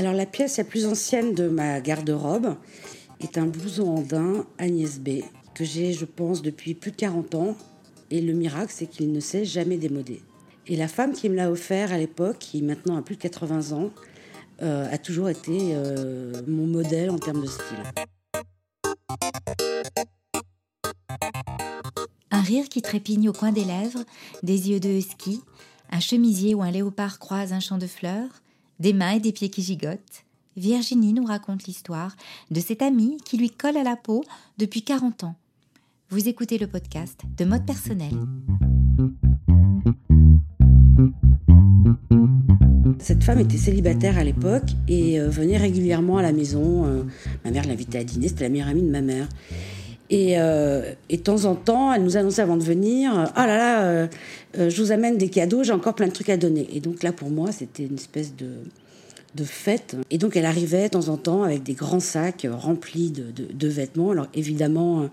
Alors la pièce la plus ancienne de ma garde-robe est un blouson andin Agnès B que j'ai, je pense, depuis plus de 40 ans. Et le miracle, c'est qu'il ne s'est jamais démodé. Et la femme qui me l'a offert à l'époque, qui maintenant a plus de 80 ans, euh, a toujours été euh, mon modèle en termes de style. Un rire qui trépigne au coin des lèvres, des yeux de husky, un chemisier ou un léopard croise un champ de fleurs, des mains et des pieds qui gigotent. Virginie nous raconte l'histoire de cette amie qui lui colle à la peau depuis 40 ans. Vous écoutez le podcast de mode personnel. Cette femme était célibataire à l'époque et euh, venait régulièrement à la maison. Euh, ma mère l'invitait à dîner, c'était la meilleure amie de ma mère. Euh, et, de temps en temps, elle nous annonçait avant de venir Ah là là, je vous amène des cadeaux, j'ai encore plein de trucs à donner. Et donc là, pour moi, c'était une espèce de, de fête. Et donc, elle arrivait de temps en temps avec des grands sacs remplis de, vêtements. Alors, évidemment,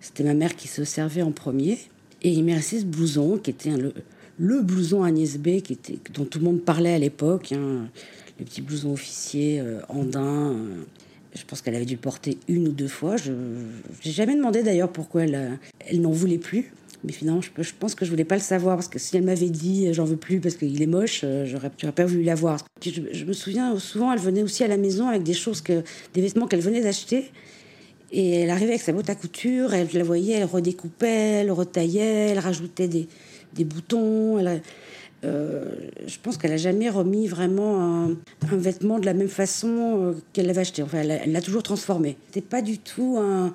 c'était ma mère qui se servait en premier. Et il m'est resté ce blouson qui était le, le blouson Agnès B qui était, dont tout le monde parlait à l'époque, hein, le petit blouson officier euh, andin. Euh, je pense qu'elle avait dû porter une ou deux fois. Je n'ai jamais demandé d'ailleurs pourquoi elle, euh, elle n'en voulait plus. Mais finalement, je, pense que je voulais pas le savoir parce que si elle m'avait dit j'en veux plus parce qu'il est moche, j'aurais, pas voulu l'avoir. Je, je me souviens souvent, elle venait aussi à la maison avec des choses des vêtements qu'elle venait d'acheter. Et elle arrivait avec sa botte à couture, elle la voyait, elle redécoupait, elle retaillait, elle rajoutait des boutons. Euh, je pense qu'elle a jamais remis vraiment un, vêtement de la même façon euh, qu'elle l'avait acheté. Enfin, elle l'a toujours transformé. C'était pas du tout un,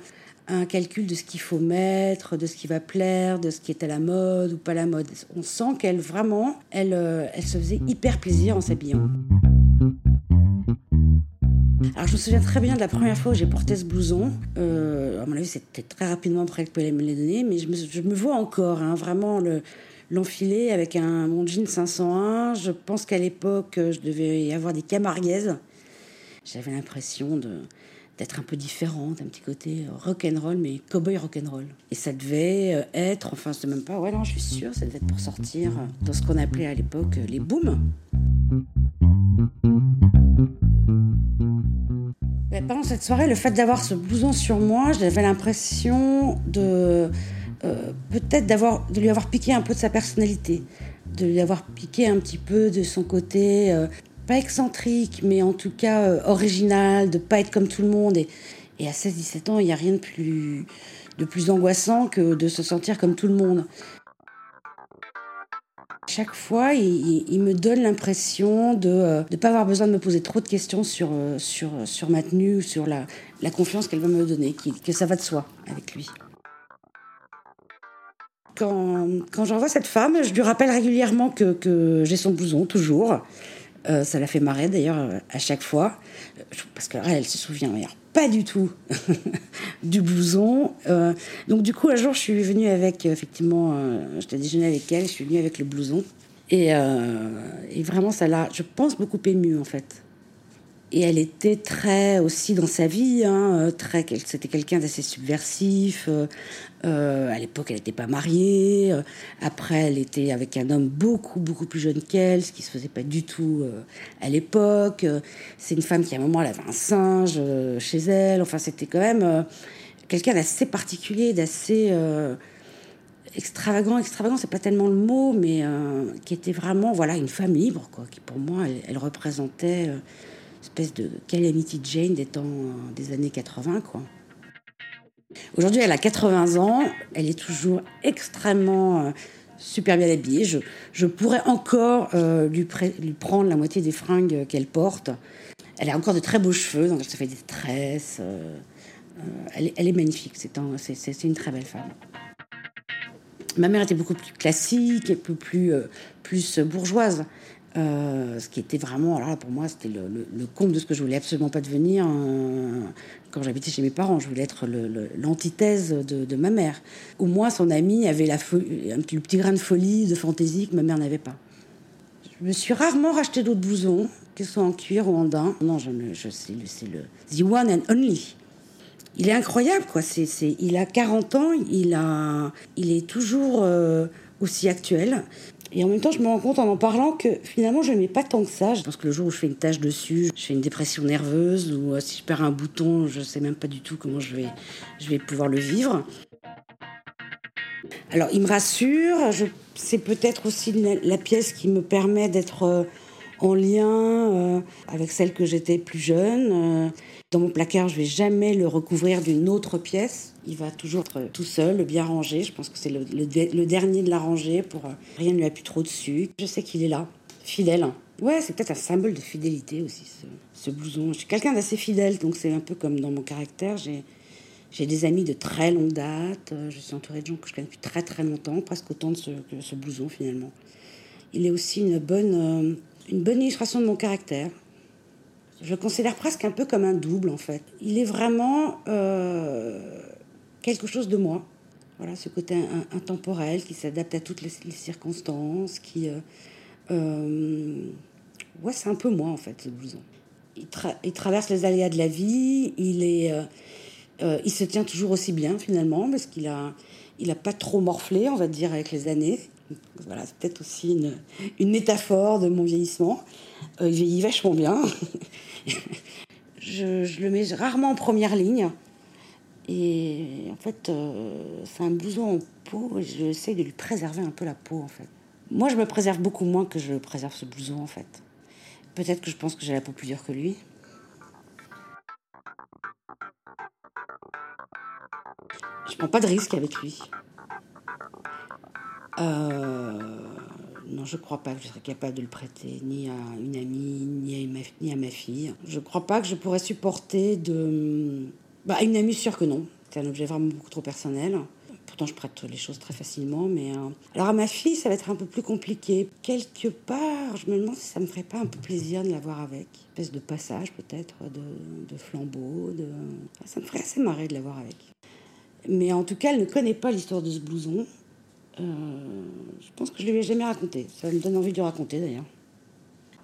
calcul de ce qu'il faut mettre, de ce qui va plaire, de ce qui est à la mode ou pas la mode. On sent qu'elle vraiment, elle, euh, elle se faisait hyper plaisir en s'habillant. Alors je me souviens très bien de la première fois où j'ai porté ce blouson. à mon avis, c'était très rapidement après qu'elle pouvait me les donner, mais je me, je me vois encore, hein, vraiment le, l'enfiler avec un mon jean 501. Je pense qu'à l'époque, je devais y avoir des camarguaises. J'avais l'impression d'être un peu différente, un petit côté rock'n'roll, mais cowboy rock'n'roll. Et ça devait euh, être, enfin, c'est même pas, ouais, non, je suis sûre, ça devait être pour sortir dans ce qu'on appelait à l'époque les booms. pendant cette soirée, le fait d'avoir ce blouson sur moi, j'avais l'impression de euh, peut-être d'avoir, de lui avoir piqué un peu de sa personnalité, de lui avoir piqué un petit peu de son côté, euh, pas excentrique, mais en tout cas euh, original, de pas être comme tout le monde. Et, à 16-17 ans, il n'y a rien de plus, de plus angoissant que de se sentir comme tout le monde. Chaque fois, il, me donne l'impression de ne pas avoir besoin de me poser trop de questions sur, sur, sur ma tenue, sur la confiance qu'elle va me donner, que ça va de soi avec lui quand, quand j'envoie cette femme, je lui rappelle régulièrement que, j'ai son blouson, toujours. Euh, ça la fait marrer d'ailleurs euh, à chaque fois. Parce qu'elle, elle se souvient pas du tout du blouson. Euh, donc du coup, un jour, je suis venue avec, effectivement, j'étais déjeuné avec elle, je suis venue avec le blouson. Et, et vraiment, ça l'a, je pense, beaucoup émue en fait. Et elle était très aussi dans sa vie, hein, euh, très, c'était quelqu'un d'assez subversif. Euh, euh, à l'époque, elle n'était pas mariée. après, elle était avec un homme beaucoup, beaucoup plus jeune qu'elle, ce qui se faisait pas du tout à l'époque. C'est une femme qui, à un moment, elle avait un singe chez elle. Enfin, c'était quand même quelqu'un d'assez particulier, d'assez extravagant. Extravagant, c'est pas tellement le mot, mais qui était vraiment, voilà, une femme libre, quoi. Qui, pour moi, elle, elle représentait espèce de Calamity Jane des temps des années 80, quoi. Aujourd'hui, elle a 80 ans, elle est toujours extrêmement euh, super bien habillée. Je, je pourrais encore euh, lui, lui, prendre la moitié des fringues qu'elle porte. Elle a encore de très beaux cheveux, donc se fait des tresses. Euh, elle, est, elle, est magnifique, c'est un, une très belle femme. Ma mère était beaucoup plus classique, et peu plus, plus bourgeoise. Euh, ce qui était vraiment, alors là, pour moi, c'était le, le, compte de ce que je voulais absolument pas devenir euh, quand j'habitais chez mes parents. Je voulais être l'antithèse de, ma mère. Au moins, son ami avait la un petit, le petit grain de folie, de fantaisie que ma mère n'avait pas. Je me suis rarement racheté d'autres blousons, qu'ils soient en cuir ou en daim. Non, je, je c'est le, the one and only. Il est incroyable, quoi. C'est, il a 40 ans, il, a, il est toujours euh, aussi actuel Et en même temps, je me rends compte en en parlant que finalement, je n'aimais pas tant que ça. Je pense que le jour où je fais une tache dessus, je fais une dépression nerveuse ou euh, si je perds un bouton, je ne sais même pas du tout comment je vais, je vais pouvoir le vivre. Alors, il me rassure. C'est peut-être aussi la pièce qui me permet d'être euh, en lien euh, avec celle que j'étais plus jeune. Dans mon placard, je vais jamais le recouvrir d'une autre pièce. Il va toujours être tout seul, bien rangé. Je pense que c'est le, dernier de la rangée pour rien ne lui appuie trop dessus. Je sais qu'il est là, fidèle. Ouais, c'est peut-être un symbole de fidélité aussi, ce, ce blouson. Je suis quelqu'un d'assez fidèle, donc c'est un peu comme dans mon caractère. J'ai des amis de très longue date. Euh, je suis entourée de gens que je connais depuis très très longtemps, presque autant de ce, que ce blouson finalement. Il est aussi une bonne, euh, une bonne illustration de mon caractère. Je le considère presque un peu comme un double en fait. Il est vraiment euh, quelque chose de moi. Voilà, ce côté intemporel qui s'adapte à toutes les, circonstances, qui... ouais, c'est un peu moi en fait, ce blouson. Il, il, traverse les aléas de la vie, il est euh, il se tient toujours aussi bien finalement parce qu'il a, il a pas trop morflé, on va dire, avec les années. Voilà, c'est peut-être aussi une, métaphore de mon vieillissement. Euh, il vieillit vachement bien. je, le mets rarement en première ligne. Et en fait, euh, c'est un blouson en peau et j'essaie de lui préserver un peu la peau en fait. Moi, je me préserve beaucoup moins que je préserve ce blouson en fait. Peut-être que je pense que j'ai la peau plus dure que lui. Je prends pas de risque avec lui. Euh, non, je crois pas que je serais capable de le prêter ni à une amie, ni à ma, fille. Je crois pas que je pourrais supporter de. Bah, une amie, sûr que non. C'est un objet vraiment beaucoup trop personnel. Pourtant, je prête les choses très facilement, mais. Euh, alors, à ma fille, ça va être un peu plus compliqué. Quelque part, je me demande si ça me ferait pas un peu plaisir de l'avoir avec. Une espèce de passage, peut-être, de, de flambeau. Ça me ferait assez marrer de l'avoir avec. Mais en tout cas, elle ne connaît pas l'histoire de ce blouson. Euh, je pense que je ne lui ai jamais raconté. Ça me donne envie de lui raconter d'ailleurs.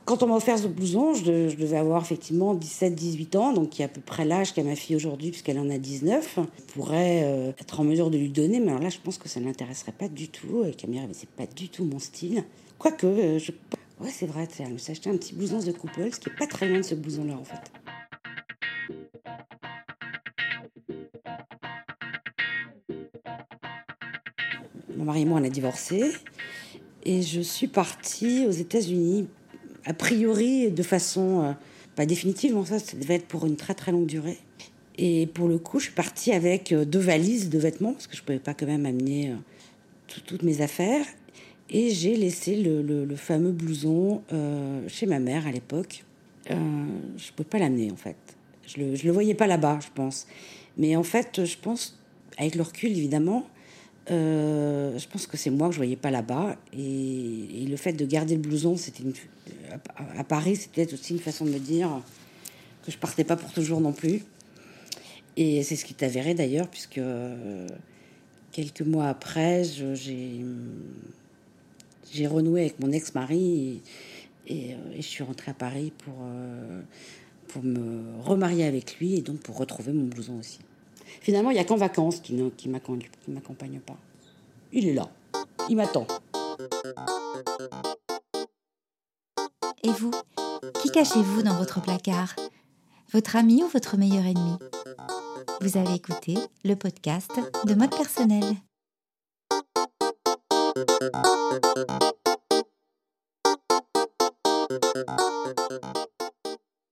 Quand on m'a offert ce blouson, je, devais avoir effectivement 17-18 ans, donc qui est à peu près l'âge qu'a ma fille aujourd'hui, puisqu'elle en a 19. Je pourrais euh, être en mesure de lui donner, mais alors là, je pense que ça ne l'intéresserait pas du tout. Et Camille, c'est pas du tout mon style. Quoique, euh, je... ouais, c'est vrai, elle me acheté un petit blouson de couple, ce qui est pas très loin de ce blouson-là en fait. Mon mari et moi, on a divorcé. Et je suis partie aux États-Unis, a priori de façon euh, pas définitive, ça, devait être pour une très très longue durée. Et pour le coup, je suis partie avec euh, deux valises de vêtements, parce que je ne pouvais pas quand même amener euh, toutes mes affaires. Et j'ai laissé le, fameux blouson chez ma mère à l'époque. je ne pouvais pas l'amener en fait. Je ne le, le voyais pas là-bas, je pense. Mais en fait, je pense, avec le recul évidemment, euh, je pense que c'est moi que je voyais pas là-bas. Et, le fait de garder le blouson, c'était à, Paris, c'était aussi une façon de me dire que je partais pas pour toujours non plus. Et c'est ce qui est avéré d'ailleurs, puisque quelques mois après, j'ai renoué avec mon ex-mari et, je suis rentrée à Paris euh, pour me remarier avec lui et donc pour retrouver mon blouson aussi. Finalement, il n'y a qu'en vacances qui ne m'accompagne pas. Il est là. Il m'attend. Et vous Qui cachez-vous dans votre placard? Votre ami ou votre meilleur ennemi? Vous avez écouté le podcast de mode personnel.